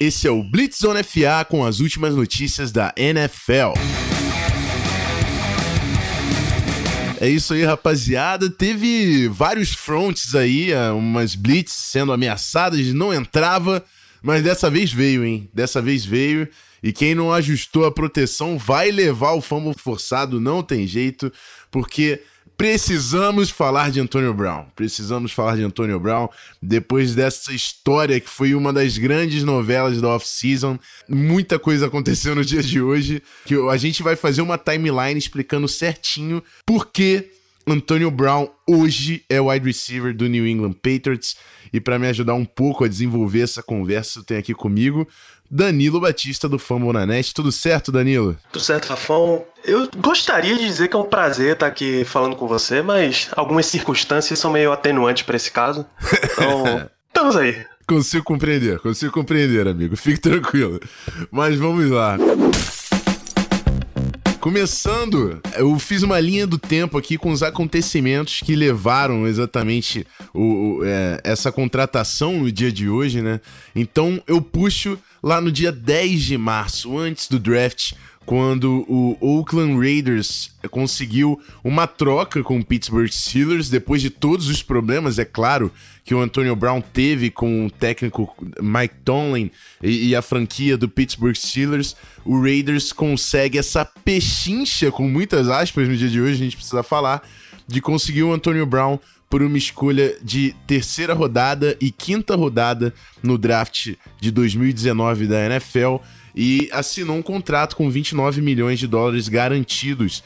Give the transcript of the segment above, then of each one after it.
Esse é o Blitz Zone FA com as últimas notícias da NFL. É isso aí, rapaziada. Teve vários fronts aí, é, umas blitz sendo ameaçadas, não entrava, mas dessa vez veio, hein? Dessa vez veio. E quem não ajustou a proteção vai levar o fumble forçado, não tem jeito, porque precisamos falar de Antonio Brown. Precisamos falar de Antonio Brown depois dessa história que foi uma das grandes novelas da off-season. Muita coisa aconteceu no dia de hoje, que a gente vai fazer uma timeline explicando certinho por que Antonio Brown hoje é wide receiver do New England Patriots. E para me ajudar um pouco a desenvolver essa conversa, tenho aqui comigo Danilo Batista do Fumble na Net. Tudo certo, Danilo? Tudo certo, Rafão. Eu gostaria de dizer que é um prazer estar aqui falando com você, mas algumas circunstâncias são meio atenuantes para esse caso. Então, estamos aí. Consigo compreender, consigo compreender, amigo. Fique tranquilo. Mas vamos lá. Começando, eu fiz uma linha do tempo aqui com os acontecimentos que levaram exatamente o, o é, essa contratação no dia de hoje, né? Então eu puxo lá no dia 10 de março, antes do draft, quando o Oakland Raiders conseguiu uma troca com o Pittsburgh Steelers, depois de todos os problemas, é claro, que o Antonio Brown teve com o técnico Mike Tomlin e, e a franquia do Pittsburgh Steelers, o Raiders consegue essa pechincha, com muitas aspas no dia de hoje, a gente precisa falar, de conseguir o Antonio Brown por uma escolha de terceira rodada e quinta rodada no draft de 2019 da NFL e assinou um contrato com 29 milhões de dólares garantidos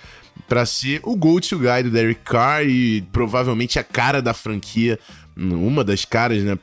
para ser o go-to guy do Derek Carr e provavelmente a cara da franquia, uma das caras, né?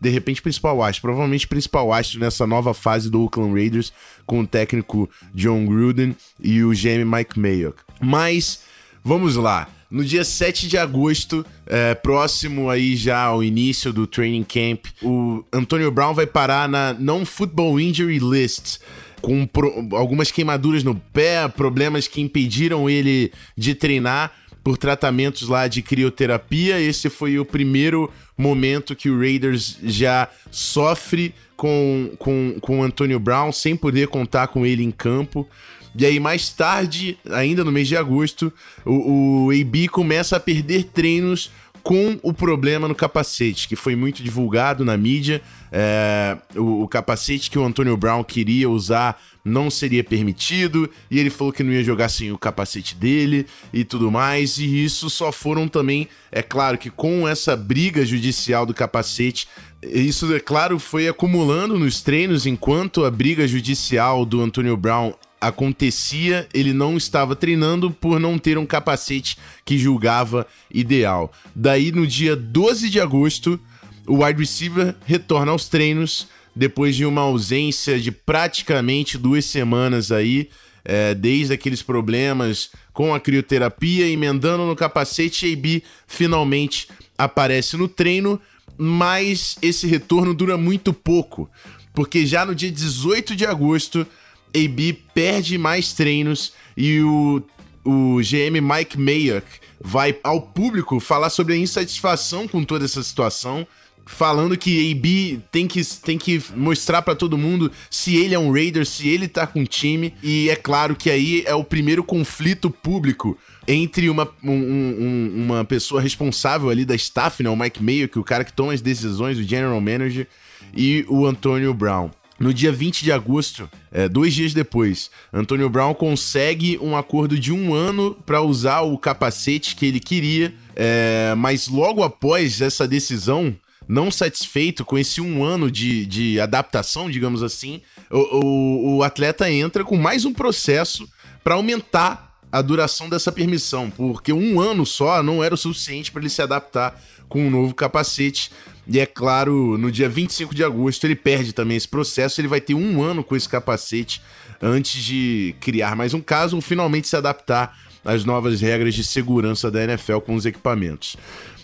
De repente, principal astro, provavelmente principal astro nessa nova fase do Oakland Raiders com o técnico John Gruden e o GM Mike Mayock. Mas vamos lá. No dia 7 de agosto, é, próximo aí já ao início do training camp, o Antonio Brown vai parar na Non-Football Injury List com pro, algumas queimaduras no pé, problemas que impediram ele de treinar por tratamentos lá de crioterapia. Esse foi o primeiro momento que o Raiders já sofre com, com, com o Antonio Brown, sem poder contar com ele em campo. E aí, mais tarde, ainda no mês de agosto, o, o AB começa a perder treinos com o problema no capacete, que foi muito divulgado na mídia. É, o, o, capacete que o Antonio Brown queria usar não seria permitido, e ele falou que não ia jogar sem o capacete dele e tudo mais. E isso só foram também, é claro que com essa briga judicial do capacete, isso, é claro, foi acumulando nos treinos enquanto a briga judicial do Antonio Brown acontecia, ele não estava treinando por não ter um capacete que julgava ideal. Daí, no dia 12 de agosto, o wide receiver retorna aos treinos depois de uma ausência de praticamente duas semanas aí, é, desde aqueles problemas com a crioterapia, emendando no capacete, AB finalmente aparece no treino, mas esse retorno dura muito pouco, porque já no dia 18 de agosto AB perde mais treinos e o, o GM Mike Mayock vai ao público falar sobre a insatisfação com toda essa situação, falando que AB tem que, tem que mostrar para todo mundo se ele é um Raider, se ele tá com o time, e é claro que aí é o primeiro conflito público entre uma, um, um, uma pessoa responsável ali da staff, né, o Mike Mayock, o cara que toma as decisões, o general manager, e o Antonio Brown. No dia 20 de agosto, é, dois dias depois, Antonio Brown consegue um acordo de um ano para usar o capacete que ele queria, é, mas logo após essa decisão, não satisfeito com esse um ano de, de adaptação, digamos assim, o, o, o atleta entra com mais um processo para aumentar a duração dessa permissão, porque um ano só não era o suficiente para ele se adaptar com um novo capacete. E é claro, no dia 25 de agosto ele perde também esse processo. Ele vai ter um ano com esse capacete antes de criar mais um caso ou finalmente se adaptar às novas regras de segurança da NFL com os equipamentos.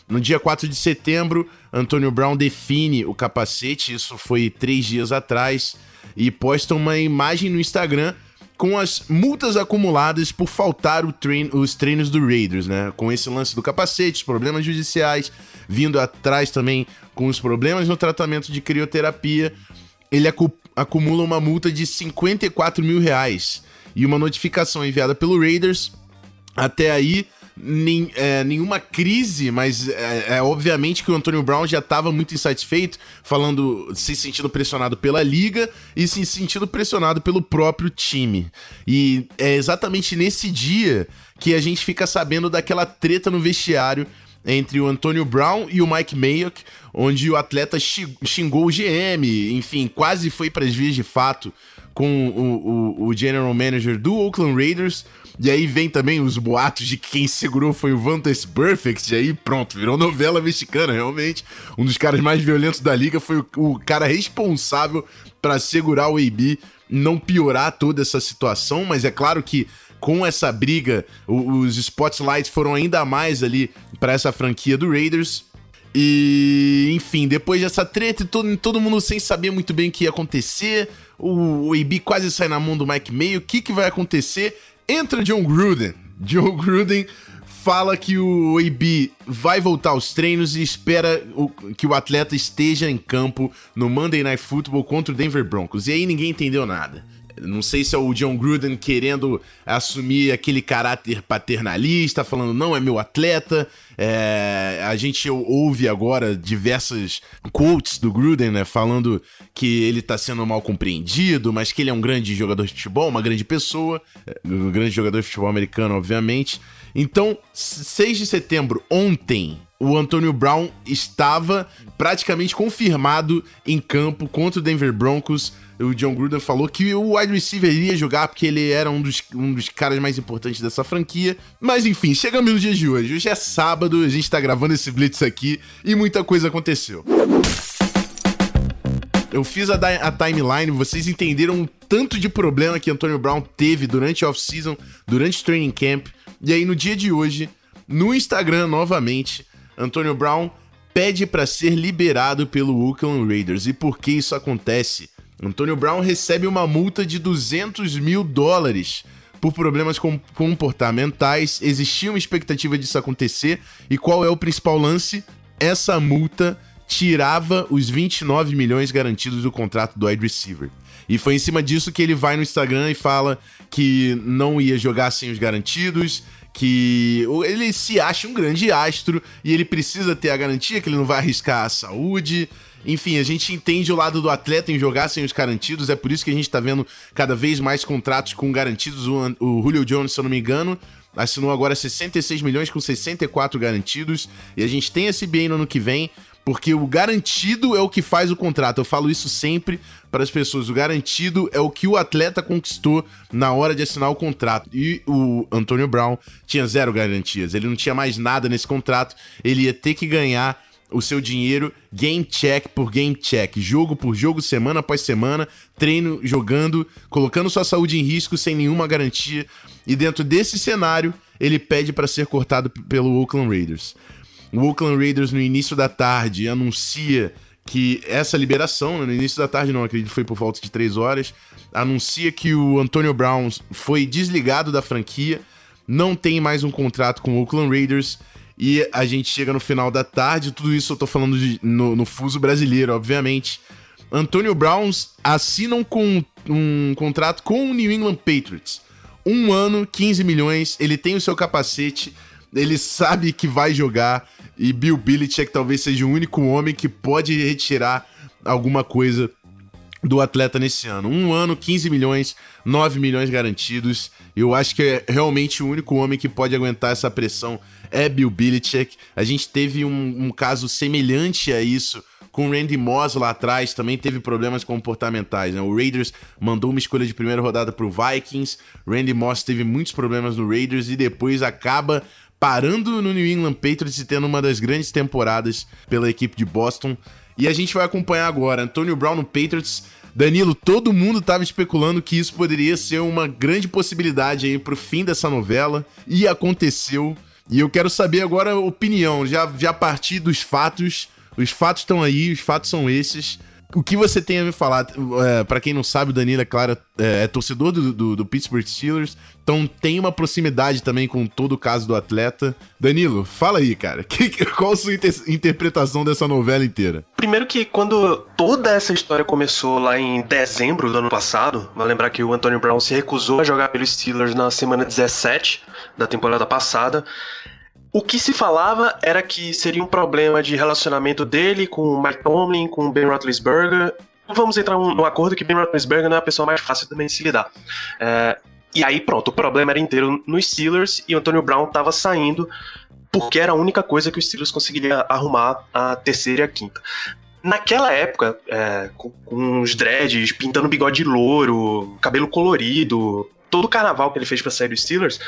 No dia 4 de setembro, Antonio Brown define o capacete, isso foi três dias atrás, e posta uma imagem no Instagram com as multas acumuladas por faltar os treinos do Raiders, né? Com esse lance do capacete, problemas judiciais, vindo atrás também com os problemas no tratamento de crioterapia. Ele acumula uma multa de 54 mil reais e uma notificação enviada pelo Raiders. Até aí, nem, é, nenhuma crise, mas é, é, obviamente que o Antônio Brown já estava muito insatisfeito, falando, se sentindo pressionado pela liga e se sentindo pressionado pelo próprio time. E é exatamente nesse dia que a gente fica sabendo daquela treta no vestiário entre o Antônio Brown e o Mike Mayock, onde o atleta xingou o GM, enfim, quase foi para as vias de fato com o, o, o general manager do Oakland Raiders. E aí vem também os boatos de que quem segurou foi o Vantas Perfect. E aí pronto, virou novela mexicana, realmente. Um dos caras mais violentos da liga foi o, o cara responsável para segurar o AB, não piorar toda essa situação. Mas é claro que com essa briga, os spotlights foram ainda mais ali para essa franquia do Raiders. E, enfim, depois dessa treta, todo, todo mundo sem saber muito bem o que ia acontecer. O, o AB quase sai na mão do Mike Mayo. O que, que vai acontecer? Entra John Gruden. John Gruden fala que o AB vai voltar aos treinos e espera que o atleta esteja em campo no Monday Night Football contra o Denver Broncos. E aí ninguém entendeu nada. Não sei se é o John Gruden querendo assumir aquele caráter paternalista, falando, não, é meu atleta. É, a gente ouve agora diversas quotes do Gruden, né? Falando que ele tá sendo mal compreendido, mas que ele é um grande jogador de futebol, uma grande pessoa, é, um grande jogador de futebol americano, obviamente. Então, 6 de setembro, ontem, o Antônio Brown estava praticamente confirmado em campo contra o Denver Broncos o John Gruden falou que o wide receiver iria jogar porque ele era um dos, um dos caras mais importantes dessa franquia. Mas enfim, chegamos no dia de hoje. Hoje é sábado, a gente tá gravando esse Blitz aqui e muita coisa aconteceu. Eu fiz a, a timeline, vocês entenderam o tanto de problema que Antonio Brown teve durante off-season, durante training camp. E aí, no dia de hoje, no Instagram novamente, Antonio Brown pede para ser liberado pelo Oakland Raiders. E por que isso acontece? Antônio Brown recebe uma multa de 200 mil dólares por problemas comportamentais. Existia uma expectativa disso acontecer. E qual é o principal lance? Essa multa tirava os 29 milhões garantidos do contrato do wide receiver. E foi em cima disso que ele vai no Instagram e fala que não ia jogar sem os garantidos, que ele se acha um grande astro e ele precisa ter a garantia que ele não vai arriscar a saúde. Enfim, a gente entende o lado do atleta em jogar sem os garantidos, é por isso que a gente tá vendo cada vez mais contratos com garantidos. O, o Julio Jones, se eu não me engano, assinou agora 66 milhões com 64 garantidos. E a gente tem esse bem no ano que vem, porque o garantido é o que faz o contrato. Eu falo isso sempre para as pessoas. O garantido é o que o atleta conquistou na hora de assinar o contrato. E o Antônio Brown tinha zero garantias. Ele não tinha mais nada nesse contrato. Ele ia ter que ganhar o seu dinheiro game check por game check, jogo por jogo, semana após semana, treino, jogando, colocando sua saúde em risco sem nenhuma garantia. E dentro desse cenário, ele pede para ser cortado pelo Oakland Raiders. O Oakland Raiders, no início da tarde, anuncia que essa liberação, né, no início da tarde, não acredito, foi por volta de três horas, anuncia que o Antonio Brown foi desligado da franquia, não tem mais um contrato com o Oakland Raiders e a gente chega no final da tarde, tudo isso eu tô falando de, no, no fuso brasileiro, obviamente. Antônio Browns assinam com um contrato com o New England Patriots. Um ano, 15 milhões, ele tem o seu capacete, ele sabe que vai jogar, e Bill Belichick talvez seja o único homem que pode retirar alguma coisa do atleta nesse ano. Um ano, 15 milhões, 9 milhões garantidos. Eu acho que é realmente o único homem que pode aguentar essa pressão é Bill Belichick. A gente teve um, um caso semelhante a isso com o Randy Moss lá atrás, também teve problemas comportamentais. Né? O Raiders mandou uma escolha de primeira rodada para o Vikings, Randy Moss teve muitos problemas no Raiders e depois acaba parando no New England Patriots e tendo uma das grandes temporadas pela equipe de Boston. E a gente vai acompanhar agora Antonio Brown no Patriots. Danilo, todo mundo estava especulando que isso poderia ser uma grande possibilidade aí pro fim dessa novela e aconteceu. E eu quero saber agora a opinião, já, já a partir dos fatos. Os fatos estão aí, os fatos são esses. o que você tem a me falar? É, para quem não sabe, o Danilo, é claro, é, é torcedor do, do, do, Pittsburgh Steelers, então tem uma proximidade também com todo o caso do atleta. Danilo, fala aí, cara. Que, qual a sua inter interpretação dessa novela inteira? Primeiro que quando toda essa história começou lá em dezembro do ano passado, vai lembrar que o Antonio Brown se recusou a jogar pelos Steelers na semana 17 da temporada passada. O que se falava era que seria um problema de relacionamento dele com o Mike Tomlin, com o Ben Roethlisberger. Vamos entrar num acordo que Ben Roethlisberger não é a pessoa mais fácil também de se lidar. É, e aí pronto, o problema era inteiro nos Steelers e o Antonio Brown estava saindo porque era a única coisa que os Steelers conseguiria arrumar a terceira e a quinta. Naquela época, é, com, com os dreads, pintando bigode louro, cabelo colorido, todo o carnaval que ele fez para sair dos Steelers,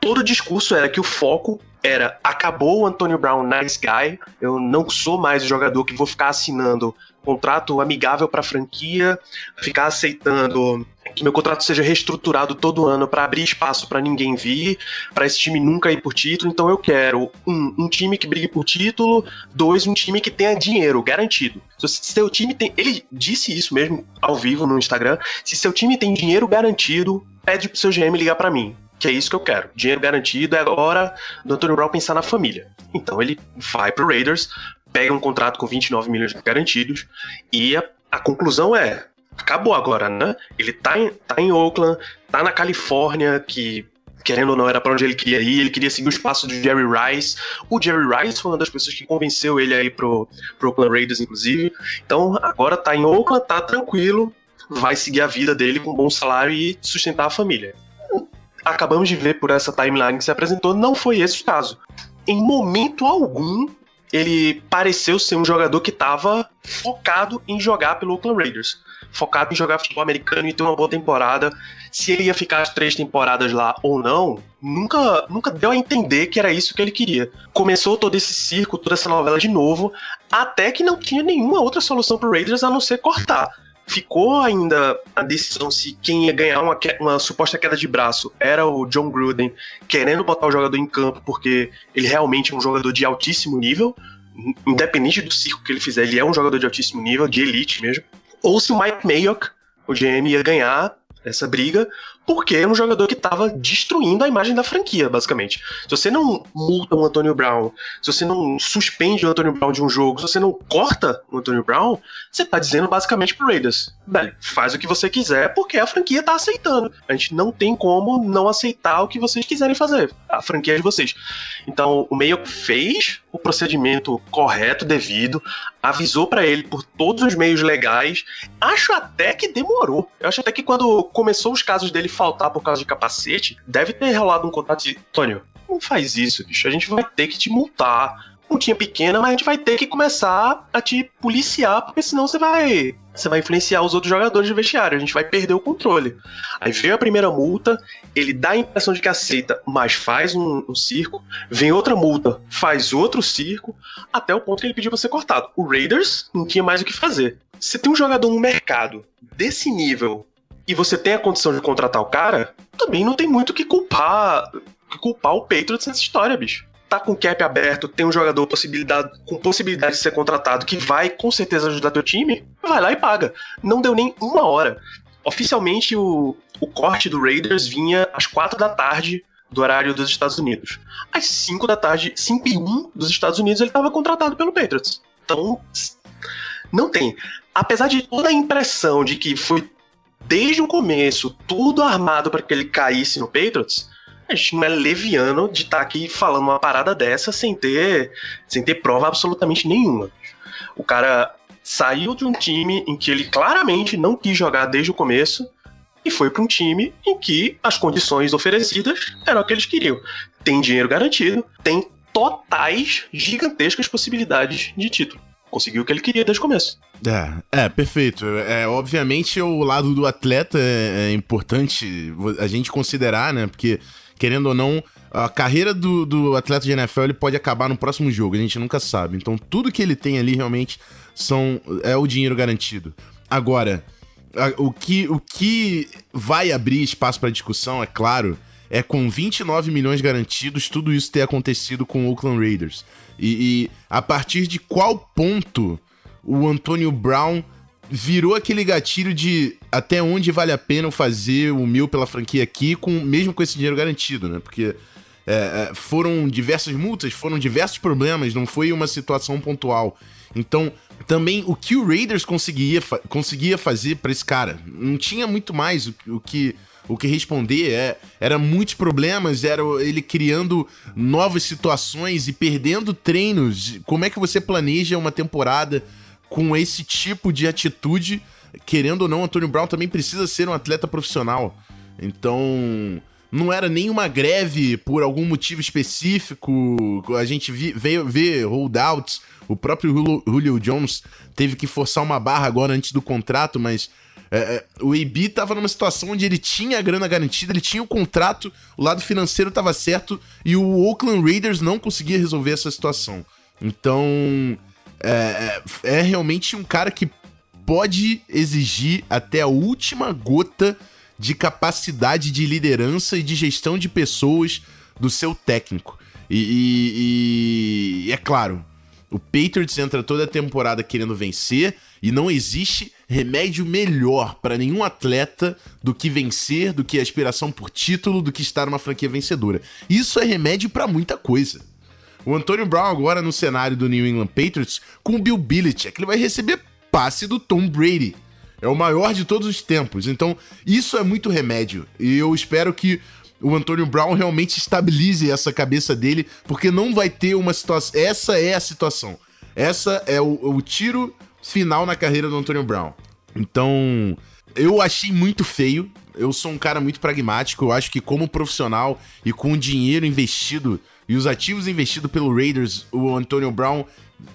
todo o discurso era que o foco era acabou o Antonio Brown nice guy, eu não sou mais o jogador que vou ficar assinando contrato amigável para a franquia, ficar aceitando que meu contrato seja reestruturado todo ano para abrir espaço para ninguém vir, para esse time nunca ir por título. Então eu quero um, um time que brigue por título, dois um time que tenha dinheiro garantido. Se seu time tem, ele disse isso mesmo ao vivo no Instagram. Se seu time tem dinheiro garantido, pede pro seu GM ligar para mim que é isso que eu quero. Dinheiro garantido, é hora do Antônio Brown pensar na família. Então ele vai pro Raiders, pega um contrato com 29 milhões garantidos, e a, a conclusão é: acabou agora, né? Ele tá em, tá em Oakland, tá na Califórnia, que querendo ou não, era para onde ele queria ir, ele queria seguir o espaço do Jerry Rice. O Jerry Rice foi uma das pessoas que convenceu ele aí pro, pro Oakland Raiders, inclusive. Então, agora tá em Oakland, tá tranquilo, vai seguir a vida dele com um bom salário e sustentar a família acabamos de ver por essa timeline que se apresentou, não foi esse o caso. Em momento algum, ele pareceu ser um jogador que estava focado em jogar pelo Oakland Raiders. Focado em jogar futebol americano e ter uma boa temporada. Se ele ia ficar as três temporadas lá ou não, nunca, nunca deu a entender que era isso que ele queria. Começou todo esse circo, toda essa novela de novo, até que não tinha nenhuma outra solução pro Raiders a não ser cortar ficou ainda a decisão se quem ia ganhar uma, uma suposta queda de braço era o John Gruden querendo botar o jogador em campo porque ele realmente é um jogador de altíssimo nível, independente do circo que ele fizer, ele é um jogador de altíssimo nível, de elite mesmo. Ou se o Mike Mayock, o GM, ia ganhar essa briga, porque era um jogador que estava destruindo a imagem da franquia, basicamente. Se você não multa o Antônio Brown, se você não suspende o Antônio Brown de um jogo, se você não corta o Antônio Brown, você está dizendo basicamente pro Raiders, velho, faz o que você quiser, porque a franquia está aceitando. A gente não tem como não aceitar o que vocês quiserem fazer. A franquia é de vocês. Então, o meio fez o procedimento correto, devido, avisou para ele por todos os meios legais. Acho até que demorou. Eu acho até que quando começou os casos dele faltar por causa de capacete, deve ter rolado um contato de Tônio, não faz isso, bicho. A gente vai ter que te multar. Multinha pequena, mas a gente vai ter que começar a te policiar, porque senão você vai. Você vai influenciar os outros jogadores de vestiário, a gente vai perder o controle. Aí veio a primeira multa, ele dá a impressão de que aceita, mas faz um, um circo. Vem outra multa, faz outro circo, até o ponto que ele pediu pra ser cortado. O Raiders não tinha mais o que fazer. Você tem um jogador no mercado desse nível e você tem a condição de contratar o cara, também não tem muito que culpar, que culpar o Patriots nessa história, bicho. Tá com o cap aberto, tem um jogador possibilidade, com possibilidade de ser contratado que vai com certeza ajudar teu time, vai lá e paga. Não deu nem uma hora. Oficialmente, o, o corte do Raiders vinha às quatro da tarde do horário dos Estados Unidos. Às 5 da tarde, 5 e 1 dos Estados Unidos, ele estava contratado pelo Patriots. Então, não tem. Apesar de toda a impressão de que foi desde o começo, tudo armado para que ele caísse no Patriots, a gente não é leviano de estar tá aqui falando uma parada dessa sem ter, sem ter prova absolutamente nenhuma. O cara saiu de um time em que ele claramente não quis jogar desde o começo e foi para um time em que as condições oferecidas eram o que eles queriam. Tem dinheiro garantido, tem totais gigantescas possibilidades de título conseguiu o que ele queria desde o começo. É, é, perfeito. É, obviamente o lado do atleta é, é importante a gente considerar, né? Porque, querendo ou não, a carreira do, do atleta de NFL ele pode acabar no próximo jogo, a gente nunca sabe. Então, tudo que ele tem ali realmente são é o dinheiro garantido. Agora, a, o, que, o que vai abrir espaço para discussão, é claro, é com 29 milhões garantidos, tudo isso ter acontecido com o Oakland Raiders. E, e a partir de qual ponto o Antônio Brown virou aquele gatilho de até onde vale a pena eu fazer o mil pela franquia aqui, com, mesmo com esse dinheiro garantido, né? Porque é, é foram diversas multas, foram diversos problemas, não foi uma situação pontual. Então, também o que o Raiders conseguia, fa conseguia fazer para esse cara, não tinha muito mais o, o que o que responder é era muitos problemas, era ele criando novas situações e perdendo treinos. Como é que você planeja uma temporada com esse tipo de atitude? Querendo ou não, Antônio Brown também precisa ser um atleta profissional. Então, não era nenhuma greve por algum motivo específico. A gente veio ver holdouts. O próprio Julio Jones teve que forçar uma barra agora antes do contrato, mas é, é, o AB tava numa situação onde ele tinha a grana garantida, ele tinha o contrato, o lado financeiro tava certo e o Oakland Raiders não conseguia resolver essa situação. Então, é, é, é realmente um cara que pode exigir até a última gota de capacidade de liderança e de gestão de pessoas do seu técnico. E, e, e é claro, o Patriots entra toda a temporada querendo vencer e não existe remédio melhor para nenhum atleta do que vencer, do que a aspiração por título, do que estar numa franquia vencedora. Isso é remédio para muita coisa. O Antônio Brown agora no cenário do New England Patriots com o Bill Belichick, ele vai receber passe do Tom Brady. É o maior de todos os tempos. Então, isso é muito remédio. E eu espero que o Antônio Brown realmente estabilize essa cabeça dele, porque não vai ter uma situação. Essa é a situação. Essa é o, o tiro final na carreira do Antônio Brown. Então, eu achei muito feio. Eu sou um cara muito pragmático. Eu acho que, como profissional e com o dinheiro investido e os ativos investidos pelo Raiders, o Antônio Brown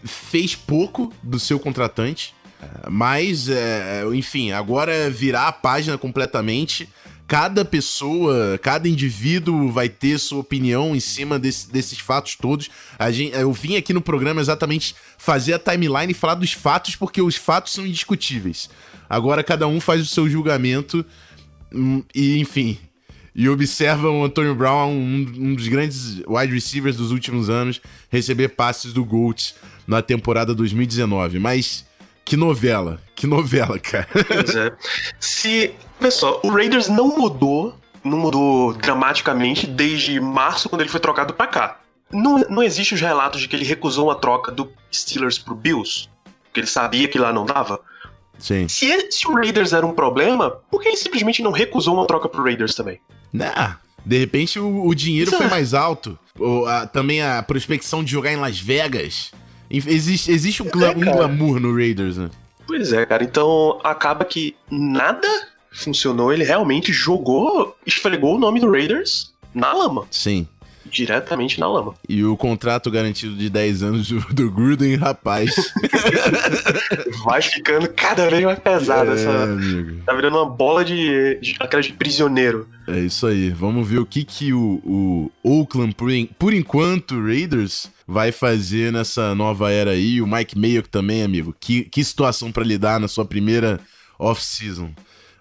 fez pouco do seu contratante. Mas, é, enfim, agora virar a página completamente cada pessoa, cada indivíduo vai ter sua opinião em cima desse, desses fatos todos. A gente, eu vim aqui no programa exatamente fazer a timeline e falar dos fatos, porque os fatos são indiscutíveis. Agora cada um faz o seu julgamento hum, e, enfim. E observa o Antônio Brown, um, um dos grandes wide receivers dos últimos anos, receber passes do Gold na temporada 2019. Mas que novela, que novela, cara. Pois é. Se. Pessoal, o Raiders não mudou, não mudou dramaticamente desde março, quando ele foi trocado para cá. Não, não existe os relatos de que ele recusou uma troca do Steelers pro Bills, porque ele sabia que lá não dava. Sim. Se, se o Raiders era um problema, por que ele simplesmente não recusou uma troca pro Raiders também? Nah, de repente o, o dinheiro foi mais alto. Ou, a, também a prospecção de jogar em Las Vegas. Existe, existe um, gla é, um glamour no Raiders, né? Pois é, cara. Então acaba que nada funcionou. Ele realmente jogou, esfregou o nome do Raiders na lama. Sim. Diretamente na lama. E o contrato garantido de 10 anos do, Gruden, rapaz. Vai ficando cada vez mais pesado. É, essa... Amigo. Tá virando uma bola de, de. aquela de prisioneiro. É isso aí. Vamos ver o que, que o, o Oakland, por, por enquanto, Raiders vai fazer nessa nova era aí. O Mike Mayo também, amigo. Que, que situação para lidar na sua primeira off-season.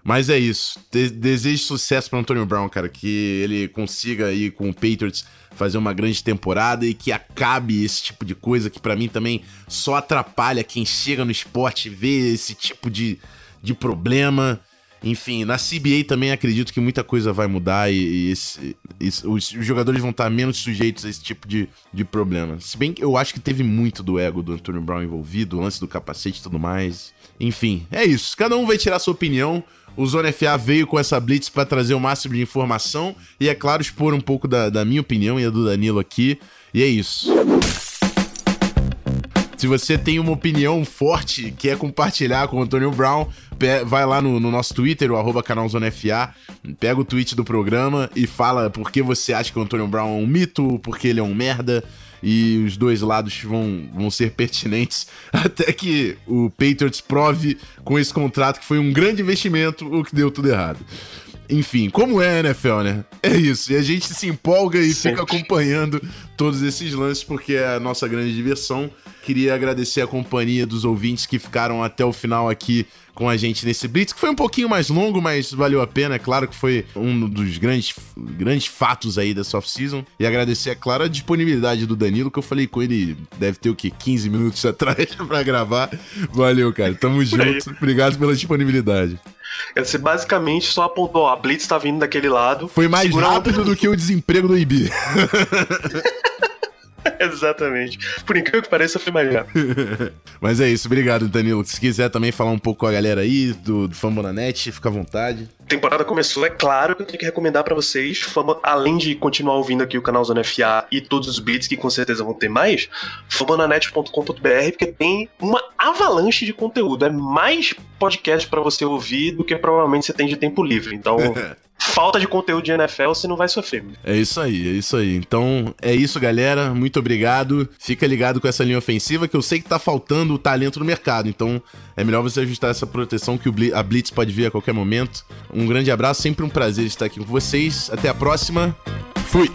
Mas é isso. De desejo sucesso para Antônio Brown, cara. Que ele consiga aí com o Patriots fazer uma grande temporada e que acabe esse tipo de coisa que para mim também só atrapalha quem chega no esporte vê esse tipo de, de problema. Enfim, na CBA também acredito que muita coisa vai mudar e, e esse, os, os, jogadores vão estar menos sujeitos a esse tipo de, de problema. Se bem que eu acho que teve muito do ego do Antônio Brown envolvido, o lance do capacete e tudo mais. Enfim, é isso. Cada um vai tirar sua opinião. O Zona FA veio com essa blitz para trazer o máximo de informação e, é claro, expor um pouco da, da minha opinião e a do Danilo aqui. E é isso. Se você tem uma opinião forte, quer compartilhar com o Antônio Brown, vai lá no, no nosso Twitter, o arroba canalzonefa, pega o tweet do programa e fala por que você acha que o Antônio Brown é um mito, porque ele é um merda, e os dois lados vão, vão ser pertinentes até que o Patriots prove com esse contrato que foi um grande investimento o que deu tudo errado. Enfim, como é a NFL, né? É isso. E a gente se empolga e Sempre. fica acompanhando todos esses lances porque é a nossa grande diversão. Queria agradecer a companhia dos ouvintes que ficaram até o final aqui com a gente nesse Blitz, que foi um pouquinho mais longo, mas valeu a pena. É claro que foi um dos grandes, grandes fatos aí dessa off-season. E agradecer, é claro, a disponibilidade do Danilo, que eu falei com ele, deve ter o quê? 15 minutos atrás pra gravar. Valeu, cara. Tamo junto. Obrigado pela disponibilidade. Você basicamente só apontou, ó, a Blitz tá vindo daquele lado. Foi mais rápido do que o desemprego do IB. Exatamente. Por incrível que pareça, foi mais rápido. Mas é isso, obrigado, Danilo. Se quiser também falar um pouco com a galera aí do, do Fambonanet, fica à vontade. A temporada começou, é claro que eu tenho que recomendar pra vocês, fama- além de continuar ouvindo aqui o canal Zona FA e todos os blitz que com certeza vão ter mais, fambonanet.com.br, porque tem uma avalanche de conteúdo. É mais podcast pra você ouvir do que provavelmente você tem de tempo livre. Então, falta de conteúdo de NFL, você não vai sofrer. É isso aí, é isso aí. Então, é isso, galera. Muito obrigado. Fica ligado com essa linha ofensiva, que eu sei que tá faltando o talento no mercado. Então, é melhor você ajustar essa proteção que a Blitz pode vir a qualquer momento. Um grande abraço, sempre um prazer estar aqui com vocês. Até a próxima. Fui!